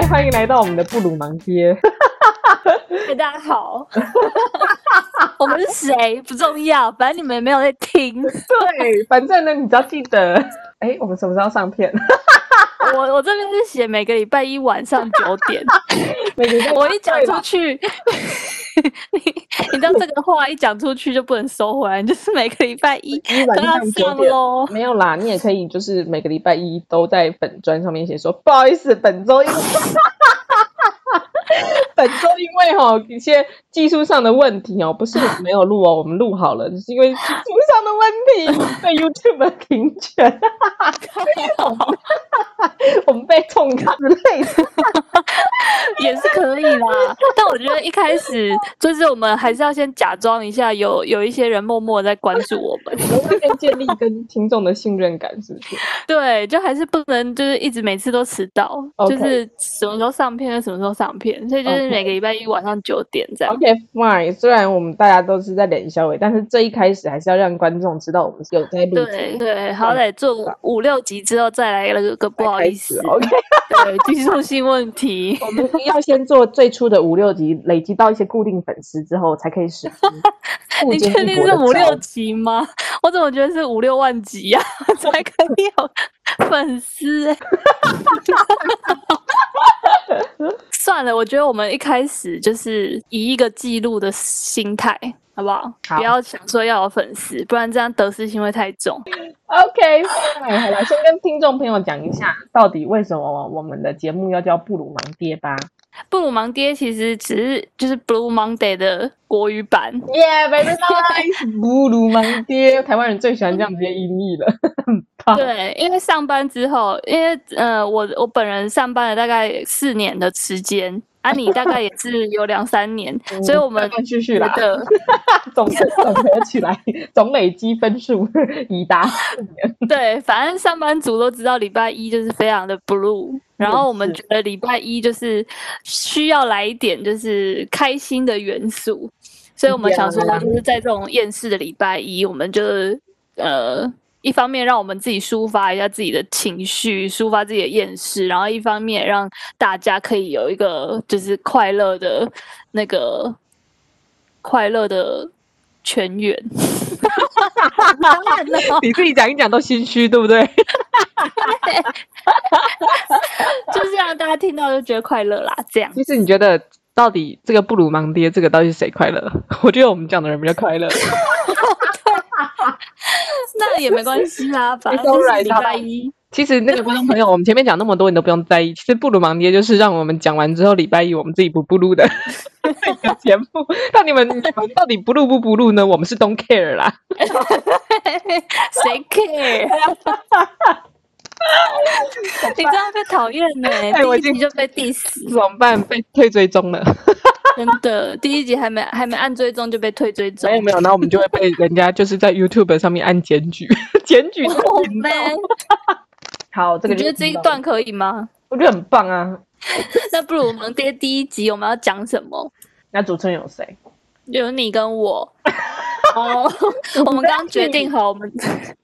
嗨，欢迎来到我们的布鲁盲爹。hey, 大家好，我们是谁不重要，反正你们也没有在听。对，反正呢，你只要记得，哎，我们什么时候上片？我我这边是写每个礼拜一晚上九点。我一讲出去。你你知道这个话一讲出去就不能收回来，就是每个礼拜一都要上喽。没有啦，你也可以就是每个礼拜一都在本专上面写说，不好意思，本周因为 本周因为哈一些技术上的问题哦，不是没有录哦，我们录好了，就是因为技术上的问题 被 YouTube 停权，我们被痛卡之类的。也是可以啦，但我觉得一开始就是我们还是要先假装一下有，有有一些人默默在关注我们，先建立跟听众的信任感，是不是？对，就还是不能就是一直每次都迟到，Okay. 就是什么时候上片就什么时候上片，所以就是每个礼拜一晚上九点这样。OK，fine。虽然我们大家都是在脸小伟，但是这一开始还是要让观众知道我们是有在录。对对，好歹做五六集之后再来了个不好意思。OK，对，技术性问题。我们要先做最初的五六集，累积到一些固定粉丝之后，才可以实施。你确定是五六集吗？我怎么觉得是五六万集呀、啊，才可以有粉丝？算了，我觉得我们一开始就是以一个记录的心态，好不好？好，不要想说要有粉丝，不然这样得失心会太重。OK，好了，先跟听众朋友讲一下，到底为什么我们的节目要叫布鲁芒爹吧。布鲁芒爹其实只是就是 Blue Monday 的国语版。Yeah，very nice。布鲁盲爹，台湾人最喜欢这样直接音译了。对，因为上班之后，因为呃，我我本人上班了大概四年的时间，啊，你大概也是有两三年，嗯、所以我们继续来的总总合起来，总累积分数已达四年。对，反正上班族都知道礼拜一就是非常的 blue，然后我们觉得礼拜一就是需要来一点就是开心的元素，所以我们想说就是在这种厌世的礼拜一，我们就呃。一方面让我们自己抒发一下自己的情绪，抒发自己的厌世，然后一方面让大家可以有一个就是快乐的那个快乐的泉源。你自己讲一讲都心虚，对不对？就是让大家听到就觉得快乐啦。这样。其实你觉得到底这个布鲁盲爹这个到底是谁快乐？我觉得我们讲的人比较快乐。那也没关系啦，反正就是礼拜一。其实那个观众朋友，我们前面讲那么多，你都不用在意。其实布鲁盲爹就是让我们讲完之后，礼拜一我们自己不不录的 节目。那你们到底不录不不录呢？我们是 don't care 啦。谁 care？你这样被讨厌呢？哎，第一集就被 diss，怎么办？被退追踪了。真的，第一集还没还没按追踪就被退追踪，没有没有，然后我们就会被人家就是在 YouTube 上面按检举，检举我们。好，这个你觉得这一段可以吗？我觉得很棒啊。那不如我们第第一集我们要讲什么？那主持人有谁？有你跟我。哦，我们刚刚决定好，我们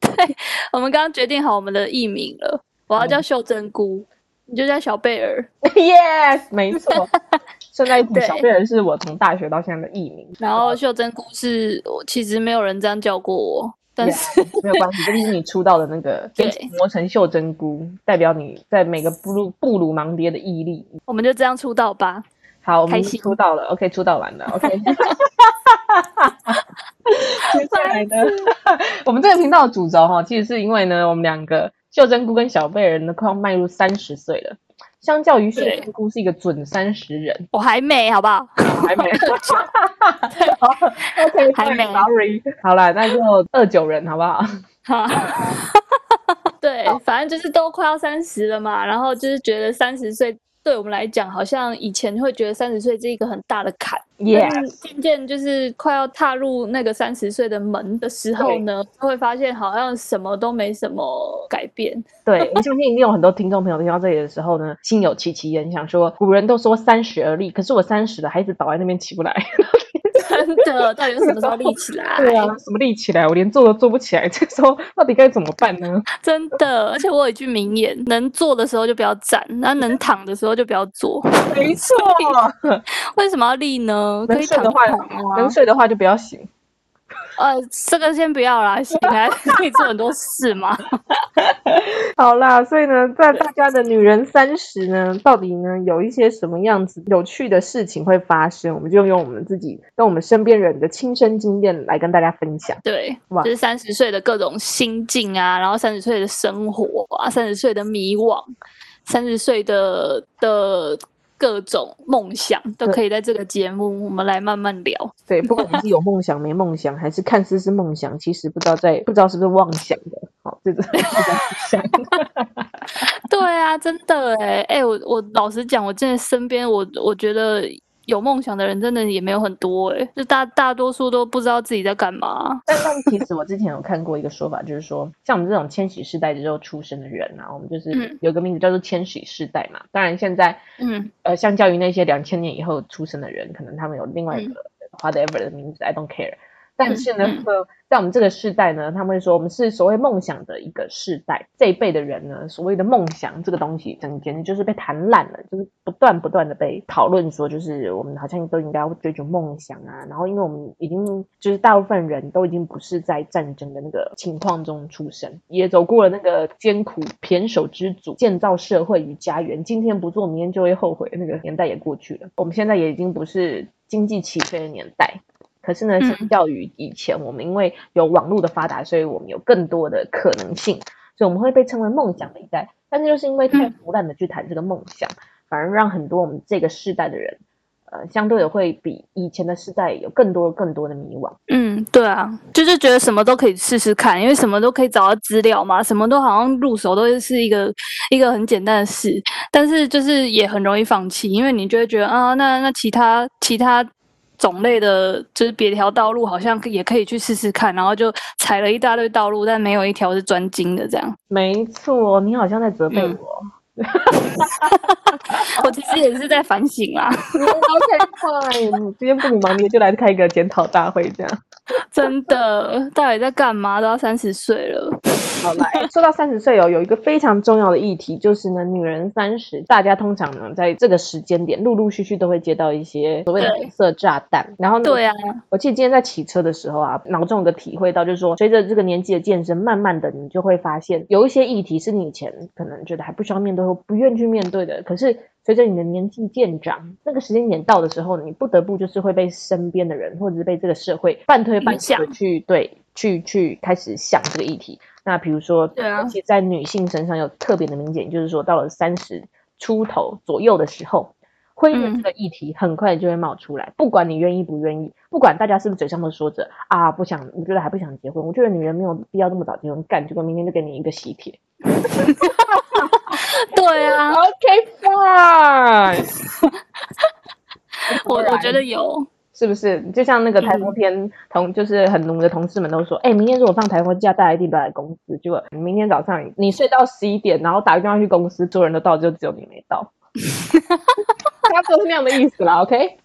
对，我们刚刚决定好我们的艺名了。我要叫秀珍菇，你就叫小贝尔。Yes，没错。现在小贝儿是我从大学到现在的艺名，然后袖珍菇是我其实没有人这样叫过我，但是、yeah, 没有关系，这就是你出道的那个磨成袖珍菇，代表你在每个布鲁布鲁盲爹的毅力。我们就这样出道吧。好，我们出道了，OK，出道完了，OK。接下来呢，我们这个频道的主轴哈，其实是因为呢，我们两个袖珍菇跟小贝人呢快要迈入三十岁了。相较于秀珍菇是一个准三十人，我还没，好不好？还没，OK，还没，Sorry，好了，那就二九人，好不好？好，对，反正就是都快要三十了嘛，然后就是觉得三十岁。对我们来讲，好像以前会觉得三十岁是一个很大的坎.但渐渐就是快要踏入那个三十岁的门的时候呢，就会发现好像什么都没什么改变。对，我相信一定有很多听众朋友听到这里的时候呢，心有戚戚焉，想说古人都说三十而立，可是我三十了，孩子倒在那边起不来。真的，到底什么时候立起来？对啊，什么立起来？我连坐都坐不起来，这时候到底该怎么办呢？真的，而且我有一句名言：能坐的时候就不要站，那能躺的时候就不要坐。没错，为什么要立呢？可以躺的话，能睡的话就不要醒。呃，这个先不要啦，醒来 可以做很多事嘛。好啦，所以呢，在大家的女人三十呢，到底呢有一些什么样子有趣的事情会发生？我们就用我们自己跟我们身边人的亲身经验来跟大家分享。对，哇，就是三十岁的各种心境啊，然后三十岁的生活啊，三十岁的迷惘，三十岁的的。各种梦想都可以在这个节目，我们来慢慢聊。对，不管你是有梦想没梦想，还是看似是梦想，其实不知道在不知道是不是妄想的。好，这个是想。对啊，真的哎哎，我我老实讲，我现在身边，我我觉得。有梦想的人真的也没有很多哎、欸，就大大多数都不知道自己在干嘛。但但其实我之前有看过一个说法，就是说像我们这种千禧世代之后出生的人啊，我们就是有个名字叫做千禧世代嘛。当然现在，嗯，呃，相较于那些两千年以后出生的人，可能他们有另外一个 whatever 的名字，I don't care。但是呢，嗯嗯在我们这个世代呢，他们会说我们是所谓梦想的一个世代。这一辈的人呢，所谓的梦想这个东西，整简直就是被谈烂了，就是不断不断的被讨论说，就是我们好像都应该要追逐梦想啊。然后，因为我们已经就是大部分人都已经不是在战争的那个情况中出生，也走过了那个艰苦胼手之足建造社会与家园，今天不做，明天就会后悔，那个年代也过去了。我们现在也已经不是经济起飞的年代。可是呢，相较于以前，我们因为有网络的发达，所以我们有更多的可能性，所以我们会被称为梦想的一代。但是就是因为太胡乱的去谈这个梦想，反而让很多我们这个世代的人，呃，相对的会比以前的世代有更多更多的迷惘。嗯，对啊，就是觉得什么都可以试试看，因为什么都可以找到资料嘛，什么都好像入手都是一个一个很简单的事，但是就是也很容易放弃，因为你就会觉得啊，那那其他其他。种类的，就是别条道路，好像也可以去试试看，然后就踩了一大堆道路，但没有一条是专精的，这样。没错，你好像在责备我。嗯 我其实也是在反省啦。OK，今天不忙，你就来开一个检讨大会，这样。真的，到底在干嘛？都要三十岁了。好来，说到三十岁哦，有一个非常重要的议题，就是呢，女人三十，大家通常呢，在这个时间点，陆陆续续都会接到一些所谓的红色炸弹。然后呢，对啊，我记得今天在骑车的时候啊，脑中有个体会到，就是说，随着这个年纪的渐增，慢慢的你就会发现，有一些议题是你以前可能觉得还不需要面对或。不愿去面对的，可是随着你的年纪渐长，那个时间点到的时候，你不得不就是会被身边的人，或者是被这个社会半推半就去对去去开始想这个议题。那比如说，对啊，其在女性身上有特别的明显，就是说到了三十出头左右的时候，婚姻这个议题很快就会冒出来，嗯、不管你愿意不愿意，不管大家是不是嘴上都说着啊不想，我觉得还不想结婚，我觉得女人没有必要这么早结婚干，结果明天就给你一个喜帖。对啊，OK fine，我我觉得有，是不是？就像那个台风天同，就是很浓的同事们都说，哎、欸，明天如果放台风假，大家一定不来公司。结果明天早上你睡到十一点，然后打个电话去公司，所有人都到，就只有你没到。他就是那样的意思啦，OK？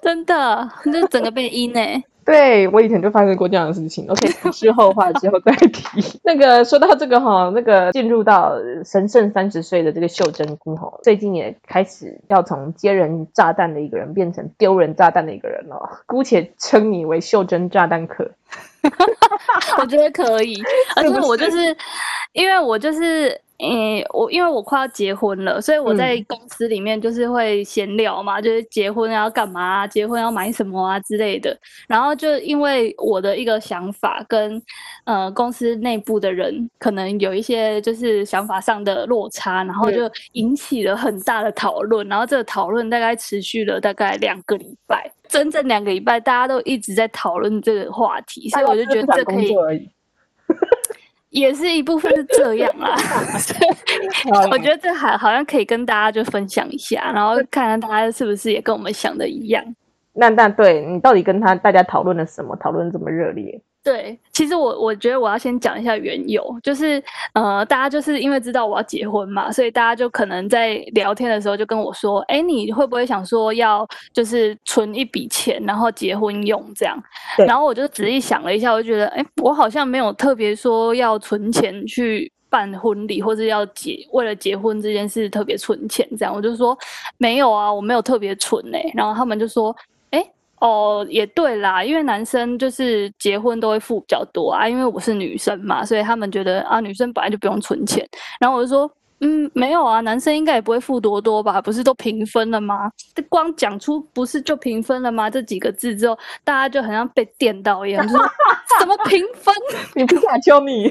真的，就整个被阴呢。对，我以前就发生过这样的事情，OK，之后话之后再提。那个说到这个哈，那个进入到神圣三十岁的这个秀珍姑哈，最近也开始要从接人炸弹的一个人变成丢人炸弹的一个人了，姑且称你为秀珍炸弹客。我觉得可以，而且我就是因为我就是。诶、欸，我因为我快要结婚了，所以我在公司里面就是会闲聊嘛，嗯、就是结婚要干嘛、啊，结婚要买什么啊之类的。然后就因为我的一个想法跟呃公司内部的人可能有一些就是想法上的落差，然后就引起了很大的讨论。然后这个讨论大概持续了大概两个礼拜，整整两个礼拜，大家都一直在讨论这个话题，所以我就觉得这可以。也是一部分是这样啦，我觉得这还好像可以跟大家就分享一下，然后看看大家是不是也跟我们想的一样。那那对你到底跟他大家讨论了什么？讨论这么热烈？对，其实我我觉得我要先讲一下缘由，就是呃，大家就是因为知道我要结婚嘛，所以大家就可能在聊天的时候就跟我说，哎，你会不会想说要就是存一笔钱，然后结婚用这样？然后我就仔细想了一下，我就觉得，哎，我好像没有特别说要存钱去办婚礼，或者要结为了结婚这件事特别存钱这样。我就说没有啊，我没有特别存诶、欸。然后他们就说。哦，也对啦，因为男生就是结婚都会付比较多啊，因为我是女生嘛，所以他们觉得啊，女生本来就不用存钱。然后我就说，嗯，没有啊，男生应该也不会付多多吧？不是都平分了吗？这光讲出不是就平分了吗？这几个字之后，大家就好像被电到一样，就是什 么平分？你不想教你？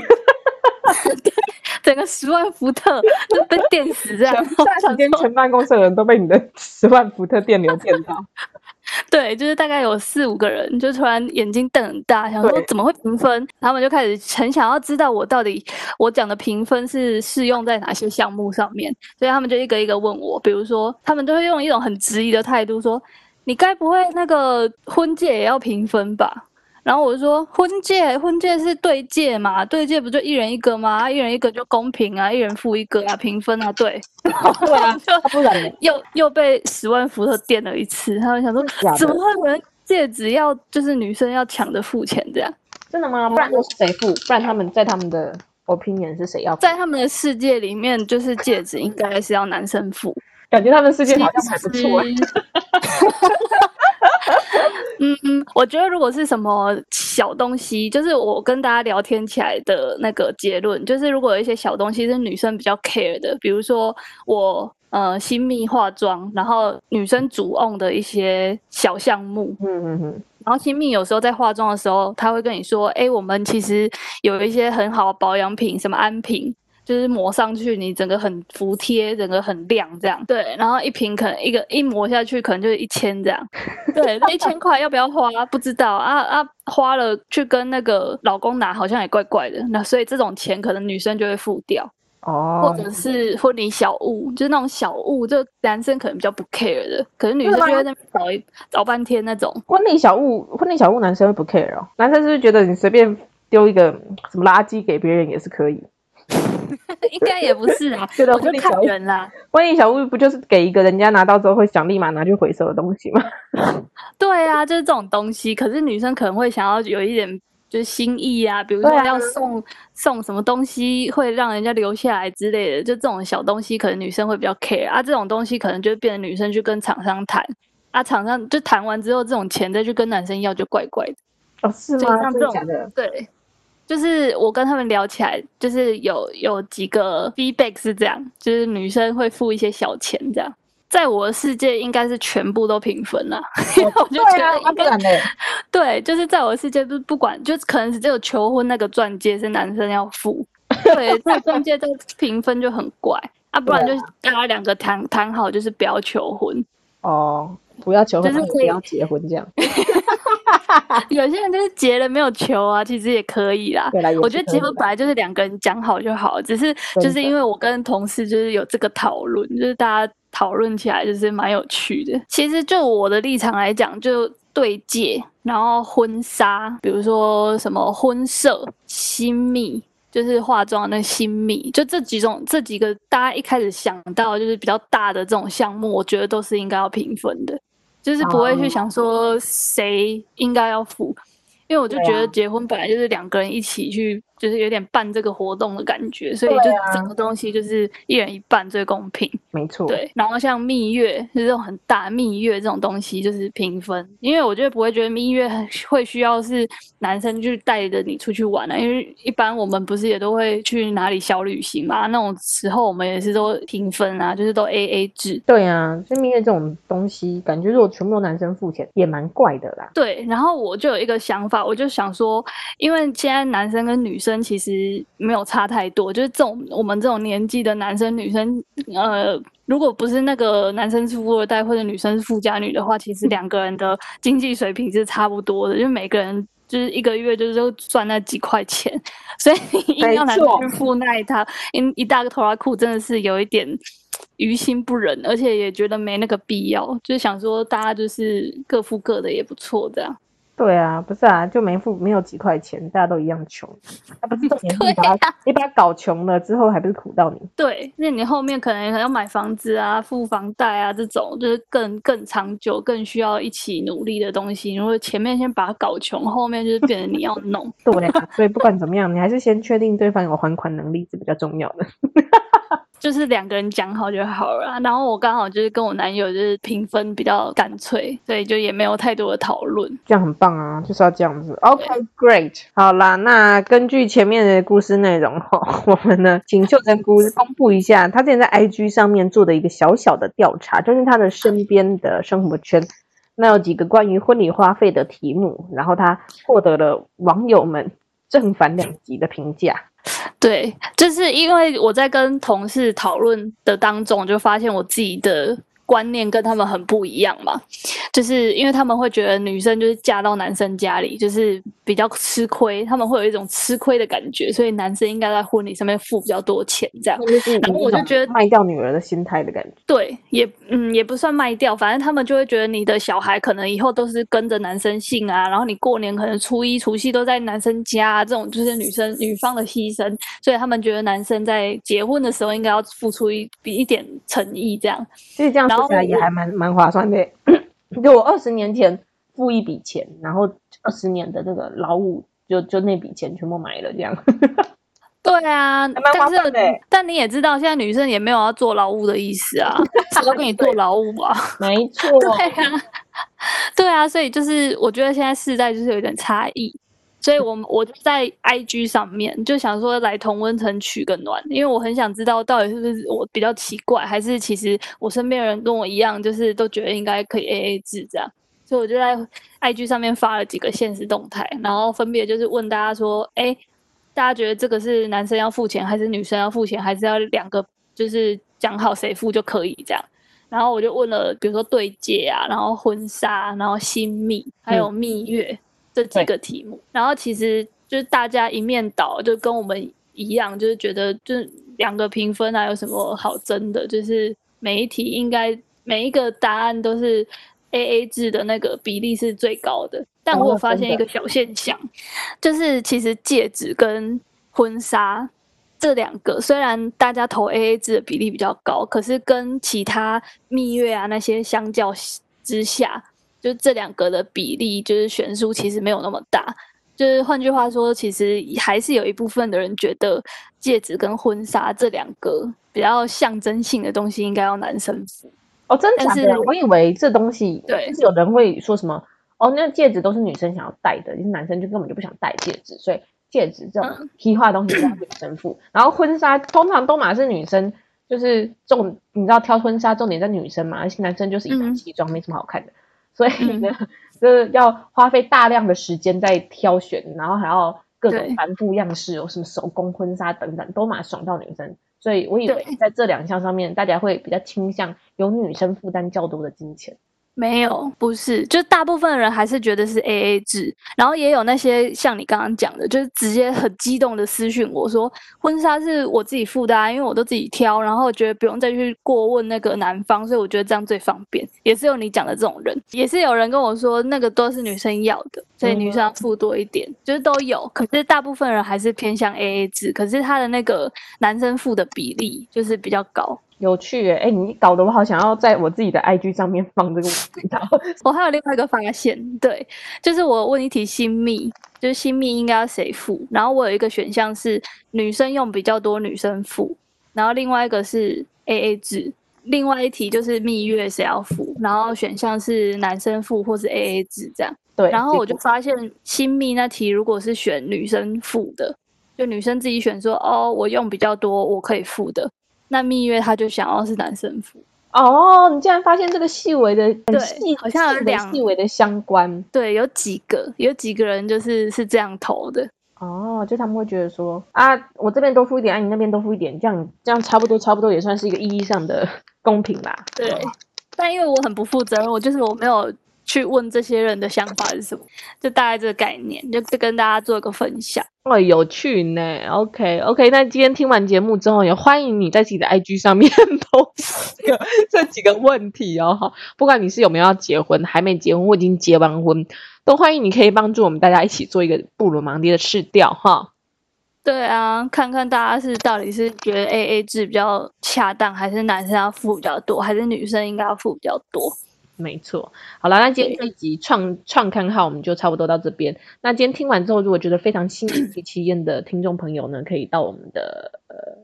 对，整个十万伏特就被电死这样，突然间全办公室的人都被你的十万伏特电流电到。对，就是大概有四五个人，就突然眼睛瞪很大，想说怎么会评分？他们就开始很想要知道我到底我讲的评分是适用在哪些项目上面，所以他们就一个一个问我，比如说他们都会用一种很质疑的态度说：“你该不会那个婚戒也要评分吧？”然后我就说，婚戒，婚戒是对戒嘛，对戒不就一人一个吗？一人一个就公平啊，一人付一个啊，平分啊，对，对啊，就不然又又被十万伏特电了一次。他们想说，怎么会有人戒指要就是女生要抢着付钱这样？真的吗？不然都是谁付？不然他们在他们的 opinion 是谁要付？在他们的世界里面，就是戒指应该是要男生付。感觉他们世界好像还不错。嗯 嗯，我觉得如果是什么小东西，就是我跟大家聊天起来的那个结论，就是如果有一些小东西是女生比较 care 的，比如说我呃新密化妆，然后女生主 own 的一些小项目，嗯嗯嗯，然后新密有时候在化妆的时候，他会跟你说，哎，我们其实有一些很好的保养品，什么安瓶。就是抹上去，你整个很服帖，整个很亮，这样对。然后一瓶可能一个一抹下去，可能就是一千这样。对，那一千块要不要花？不知道啊啊，花了去跟那个老公拿，好像也怪怪的。那所以这种钱可能女生就会付掉哦，或者是婚礼小物，就是那种小物，就男生可能比较不 care 的，可是女生就会在那边找一找半天那种。婚礼小物，婚礼小物，男生会不 care 哦。男生是不是觉得你随便丢一个什么垃圾给别人也是可以？应该也不是啊，觉得我就看人啦。万一小物不就是给一个人家拿到之后会想立马拿去回收的东西吗？对啊，就是这种东西。可是女生可能会想要有一点就是心意啊，比如说要送、啊、送什么东西会让人家留下来之类的，就这种小东西可能女生会比较 care 啊。这种东西可能就变成女生去跟厂商谈啊，厂商就谈完之后，这种钱再去跟男生要就怪怪的。哦，是吗？像这种的，对。就是我跟他们聊起来，就是有有几个 feedback 是这样，就是女生会付一些小钱这样，在我的世界应该是全部都平分了，我就觉得应该 对，就是在我的世界不不管，就可能是只有求婚那个钻戒是男生要付，对，那钻戒这个平分就很怪。啊，不然就是大家两个谈谈好，就是不要求婚。哦，不要求婚，就是不要结婚这样。有些人就是结了没有求啊，其实也可以啦。对啦，我觉得结婚本来就是两个人讲好就好，只是就是因为我跟同事就是有这个讨论，就是大家讨论起来就是蛮有趣的。其实就我的立场来讲，就对戒，然后婚纱，比如说什么婚摄、新密，就是化妆那新密，就这几种这几个大家一开始想到就是比较大的这种项目，我觉得都是应该要平分的。就是不会去想说谁应该要付，因为我就觉得结婚本来就是两个人一起去。就是有点办这个活动的感觉，所以就整个东西就是一人一半最公平。没错，对。然后像蜜月，就是这种很大蜜月这种东西，就是平分。因为我觉得不会觉得蜜月会需要是男生去带着你出去玩啊，因为一般我们不是也都会去哪里小旅行嘛，那种时候我们也是都平分啊，就是都 A A 制。对啊，所以蜜月这种东西，感觉如果全部都男生付钱，也蛮怪的啦。对，然后我就有一个想法，我就想说，因为现在男生跟女生。其实没有差太多，就是这种我们这种年纪的男生女生，呃，如果不是那个男生是富二代或者女生是富家女的话，其实两个人的经济水平是差不多的，就每个人就是一个月就是赚那几块钱，所以你硬要男生去付那一套，一一大个拖拉裤，真的是有一点于心不忍，而且也觉得没那个必要，就是想说大家就是各付各的也不错，这样。对啊，不是啊，就没付没有几块钱，大家都一样穷。啊，不是重点是你把他，啊、你把他搞穷了之后，还不是苦到你？对，那你后面可能还要买房子啊，付房贷啊，这种就是更更长久、更需要一起努力的东西。如果前面先把他搞穷，后面就是变成你要弄。对啊，所以不管怎么样，你还是先确定对方有还款能力是比较重要的。就是两个人讲好就好了，然后我刚好就是跟我男友就是评分比较干脆，所以就也没有太多的讨论，这样很棒啊，就是要这样子。OK，Great，好啦，那根据前面的故事内容哈，我们呢请秀珍姑公布一下她之前在 IG 上面做的一个小小的调查，就是她的身边的生活圈，那有几个关于婚礼花费的题目，然后他获得了网友们正反两极的评价。对，就是因为我在跟同事讨论的当中，就发现我自己的。观念跟他们很不一样嘛，就是因为他们会觉得女生就是嫁到男生家里就是比较吃亏，他们会有一种吃亏的感觉，所以男生应该在婚礼上面付比较多钱这样。然后我就觉得卖掉女儿的心态的感觉。对，也嗯也不算卖掉，反正他们就会觉得你的小孩可能以后都是跟着男生姓啊，然后你过年可能初一除夕都在男生家啊，这种就是女生女方的牺牲，所以他们觉得男生在结婚的时候应该要付出一比一点诚意这样。所以这样。也还蛮蛮划算的，就我二十年前付一笔钱，然后二十年的那个劳务，就就那笔钱全部买了这样。对啊，蛮划算的。但你也知道，现在女生也没有要做劳务的意思啊，她都给你做劳务吧。没错。对啊，对啊，所以就是我觉得现在世代就是有点差异。所以我，我我就在 IG 上面就想说来同温层取个暖，因为我很想知道到底是不是我比较奇怪，还是其实我身边人跟我一样，就是都觉得应该可以 AA 制这样。所以我就在 IG 上面发了几个现实动态，然后分别就是问大家说：哎，大家觉得这个是男生要付钱，还是女生要付钱，还是要两个就是讲好谁付就可以这样？然后我就问了，比如说对戒啊，然后婚纱，然后新密，还有蜜月。嗯这几个题目，然后其实就是大家一面倒，就跟我们一样，就是觉得就是两个评分啊，有什么好争的？就是每一题应该每一个答案都是 AA 制的那个比例是最高的。但我有发现一个小现象，就是其实戒指跟婚纱这两个，虽然大家投 AA 制的比例比较高，可是跟其他蜜月啊那些相较之下。就这两个的比例，就是悬殊其实没有那么大。就是换句话说，其实还是有一部分的人觉得戒指跟婚纱这两个比较象征性的东西应该要男生付。哦，真的假的？我以为这东西对，就是有人会说什么哦，那戒指都是女生想要戴的，就是男生就根本就不想戴戒指，所以戒指这种批发东西要女生付。嗯、然后婚纱通常都嘛是女生，就是重你知道挑婚纱重点在女生嘛，而且男生就是一般西装，嗯、没什么好看的。所以呢，就是要花费大量的时间在挑选，然后还要各种繁复样式，有什么手工婚纱等等，都蛮爽到女生。所以我以为在这两项上面，大家会比较倾向由女生负担较多的金钱。没有，不是，就大部分人还是觉得是 AA 制，然后也有那些像你刚刚讲的，就是直接很激动的私讯我说，婚纱是我自己负担，因为我都自己挑，然后我觉得不用再去过问那个男方，所以我觉得这样最方便。也是有你讲的这种人，也是有人跟我说那个都是女生要的，所以女生要付多一点，嗯、就是都有。可是大部分人还是偏向 AA 制，可是他的那个男生付的比例就是比较高。有趣诶，哎，你搞得我好想要在我自己的 IG 上面放这个问题。我还有另外一个发现，对，就是我问一题新密，就是新密应该要谁付？然后我有一个选项是女生用比较多，女生付，然后另外一个是 AA 制，另外一题就是蜜月谁要付？然后选项是男生付或是 AA 制这样。对，然后我就发现新密那题如果是选女生付的，就女生自己选说哦，我用比较多，我可以付的。那蜜月他就想要是男生付哦，你竟然发现这个细微的很细，好像有两细微的相关。对，有几个有几个人就是是这样投的哦，就他们会觉得说啊，我这边多付一点，啊，你那边多付一点，这样这样差不多差不多也算是一个意义上的公平吧？对，哦，但因为我很不负责任，我就是我没有。去问这些人的想法是什么，就大概这个概念，就跟大家做一个分享。哦，有趣呢。OK OK，那今天听完节目之后，也欢迎你在自己的 IG 上面投这个这几个问题哦。哈，不管你是有没有要结婚，还没结婚，或已经结完婚，都欢迎你可以帮助我们大家一起做一个布鲁芒迪的试调哈。对啊，看看大家是到底是觉得 AA 制比较恰当，还是男生要付比较多，还是女生应该要付比较多？没错，好了，那今天这一集创创刊号我们就差不多到这边。那今天听完之后，如果觉得非常心有戚戚焉的听众朋友呢，可以到我们的呃，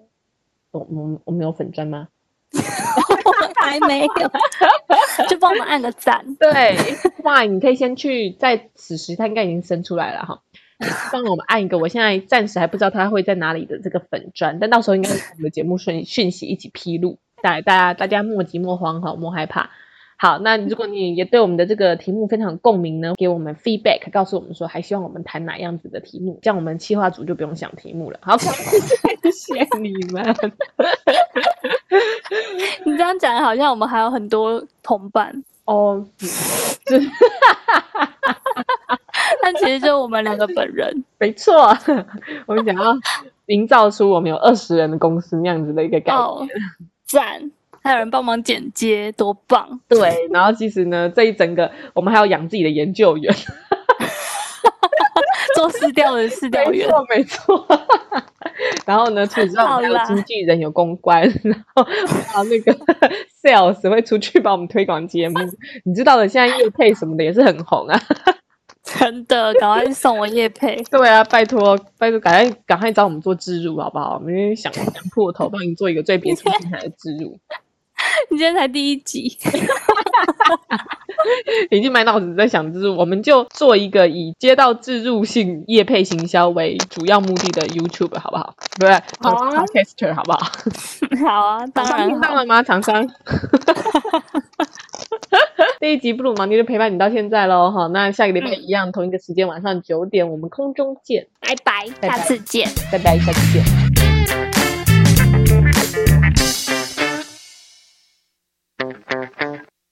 我我我们有粉砖吗？还没有，就帮我们按个赞。对，哇，你可以先去，在此时他应该已经生出来了哈。帮我们按一个，我现在暂时还不知道他会在哪里的这个粉砖，但到时候应该我们的节目讯讯息一起披露，大大家大家莫急莫慌哈，莫害怕。好，那如果你也对我们的这个题目非常有共鸣呢，给我们 feedback，告诉我们说还希望我们谈哪样子的题目，这样我们企划组就不用想题目了。好，谢谢你们。你这样讲好像我们还有很多同伴哦，是，但其实就我们两个本人。没错，我们想要营造出我们有二十人的公司那样子的一个感觉。哦，赞。还有人帮忙剪接，多棒！对，然后其实呢，这一整个我们还要养自己的研究员，做市调的市调员，没错没错。然后呢，除此之外，还有经纪人、有公关，然后还有那个 sales 会出去帮我们推广节目。你知道的，现在乐配什么的也是很红啊。真的，赶快送我业配。对啊，拜托拜托，赶快赶快找我们做置入好不好？我们想想破头帮你做一个最别出心裁的置入。你今天才第一集，已经满脑子在想就是，我们就做一个以街道自入性业配行销为主要目的的 YouTube，好不好？对，好啊，Podcaster，好不好？好啊，当然。听到了吗？厂商。这一集布鲁芒迪就陪伴你到现在喽，哈，那下个礼拜一样，同一个时间晚上九点，我们空中见，拜拜，下次见，拜拜，下次见。